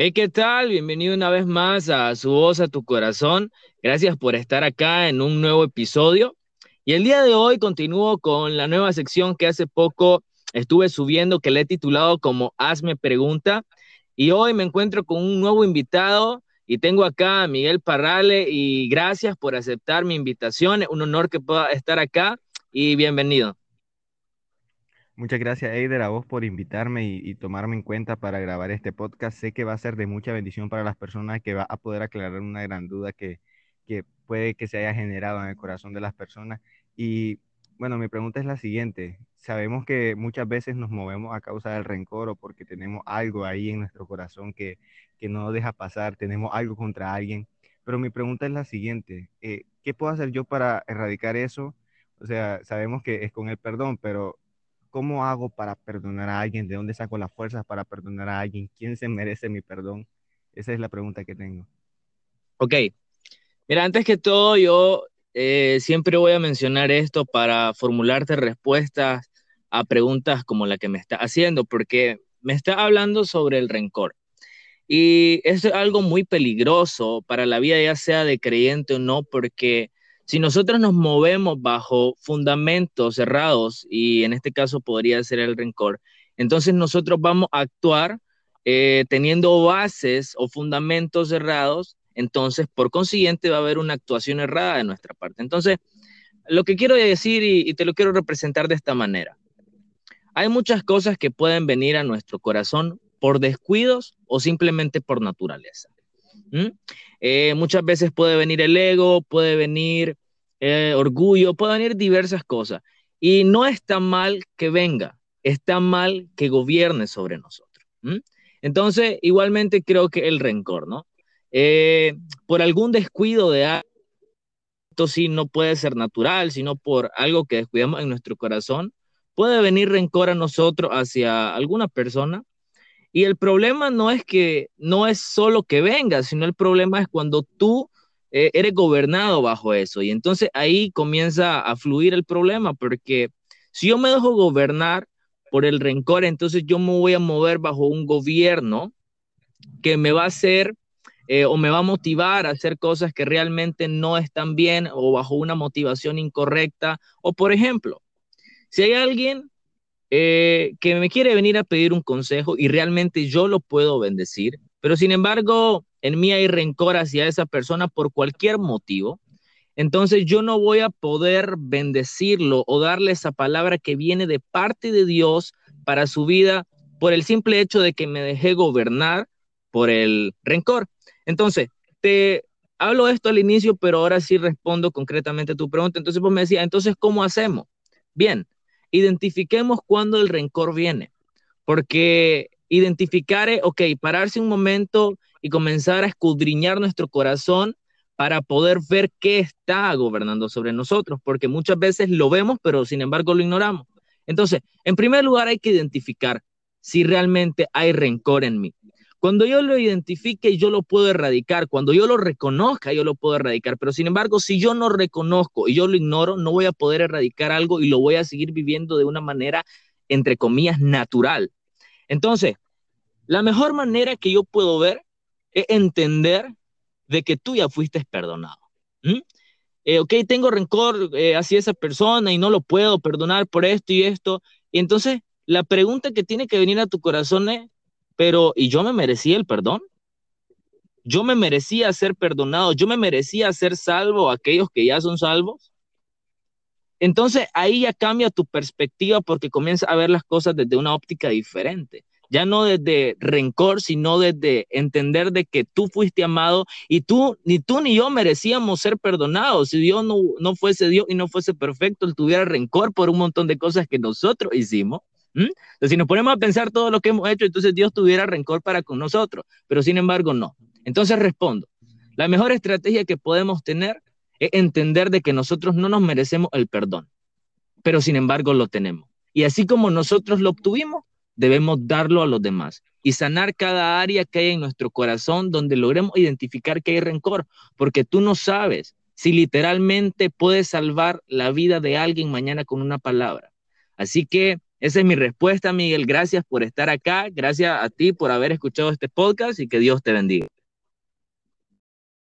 Hey, ¿qué tal? Bienvenido una vez más a Su Voz a tu Corazón. Gracias por estar acá en un nuevo episodio. Y el día de hoy continúo con la nueva sección que hace poco estuve subiendo, que le he titulado como Hazme Pregunta. Y hoy me encuentro con un nuevo invitado y tengo acá a Miguel Parrale y gracias por aceptar mi invitación. Un honor que pueda estar acá y bienvenido. Muchas gracias, Eider, a vos por invitarme y, tomarme en cuenta para grabar este podcast. Sé que va a ser de mucha bendición para las personas, que va a poder aclarar una gran duda que, que puede que se haya generado en el corazón de las personas. Y bueno, mi pregunta es la siguiente. Sabemos que muchas veces nos movemos a causa del rencor o porque tenemos algo ahí en nuestro corazón que, que no deja pasar, tenemos algo contra alguien. Pero mi pregunta es la siguiente. Eh, ¿Qué puedo hacer yo para erradicar eso? O sea, sabemos que es con el perdón, pero ¿Cómo hago para perdonar a alguien? ¿De dónde saco las fuerzas para perdonar a alguien? ¿Quién se merece mi perdón? Esa es la pregunta que tengo. Ok. Mira, antes que todo, yo eh, siempre voy a mencionar esto para formularte respuestas a preguntas como la que me está haciendo, porque me está hablando sobre el rencor. Y es algo muy peligroso para la vida, ya sea de creyente o no, porque si nosotros nos movemos bajo fundamentos cerrados, y en este caso podría ser el rencor, entonces nosotros vamos a actuar eh, teniendo bases o fundamentos cerrados, entonces por consiguiente va a haber una actuación errada de nuestra parte. Entonces, lo que quiero decir y, te lo quiero representar de esta manera. Hay muchas cosas que pueden venir a nuestro corazón por descuidos o simplemente por naturaleza. Eh, muchas veces puede venir el ego, puede venir eh, orgullo, puede venir diversas cosas. Y no está mal que venga, está mal que gobierne sobre nosotros. Entonces, igualmente creo que el rencor, ¿no? Eh, por algún descuido de algo, sí no puede ser natural, sino por algo que descuidamos en nuestro corazón, puede venir rencor a nosotros hacia alguna persona y el problema no es que no es solo que venga, sino el problema es cuando tú eh, eres gobernado bajo eso. Y entonces ahí comienza a fluir el problema, porque si yo me dejo gobernar por el rencor, entonces yo me voy a mover bajo un gobierno que me va a hacer eh, o me va a motivar a hacer cosas que realmente no están bien o bajo una motivación incorrecta. O por ejemplo, si hay alguien eh, que me quiere venir a pedir un consejo y realmente yo lo puedo bendecir, pero sin embargo en mí hay rencor hacia esa persona por cualquier motivo, entonces yo no voy a poder bendecirlo o darle esa palabra que viene de parte de Dios para su vida por el simple hecho de que me dejé gobernar por el rencor. Entonces, te hablo esto al inicio, pero ahora sí respondo concretamente a tu pregunta. Entonces, pues me decía, entonces, ¿cómo hacemos? Bien, identifiquemos cuándo el rencor viene, porque identificar, ok, pararse un momento y comenzar a escudriñar nuestro corazón para poder ver qué está gobernando sobre nosotros, porque muchas veces lo vemos, pero sin embargo lo ignoramos. Entonces, en primer lugar hay que identificar si realmente hay rencor en mí. Cuando yo lo identifique, yo lo puedo erradicar. Cuando yo lo reconozca, yo lo puedo erradicar. Pero sin embargo, si yo no reconozco y yo lo ignoro, no voy a poder erradicar algo y lo voy a seguir viviendo de una manera, entre comillas, natural. Entonces, la mejor manera que yo puedo ver es entender de que tú ya fuiste perdonado. Eh, ok, tengo rencor eh, hacia esa persona y no lo puedo perdonar por esto y esto. Y entonces, la pregunta que tiene que venir a tu corazón es, pero ¿y yo me merecía el perdón? Yo me merecía ser perdonado, yo me merecía ser salvo aquellos que ya son salvos. Entonces ahí ya cambia tu perspectiva porque comienza a ver las cosas desde una óptica diferente. Ya no desde rencor, sino desde entender de que tú fuiste amado y tú, ni tú ni yo merecíamos ser perdonados. Si Dios no, no fuese Dios y no fuese perfecto, Él tuviera rencor por un montón de cosas que nosotros hicimos. Entonces, si nos ponemos a pensar todo lo que hemos hecho, entonces Dios tuviera rencor para con nosotros, pero sin embargo no. Entonces respondo, la mejor estrategia que podemos tener es entender de que nosotros no nos merecemos el perdón, pero sin embargo lo tenemos. Y así como nosotros lo obtuvimos, debemos darlo a los demás y sanar cada área que hay en nuestro corazón donde logremos identificar que hay rencor, porque tú no sabes si literalmente puedes salvar la vida de alguien mañana con una palabra. Así que Esa es mi respuesta, Miguel. Gracias por estar acá. Gracias a ti por haber escuchado este podcast y que Dios te bendiga.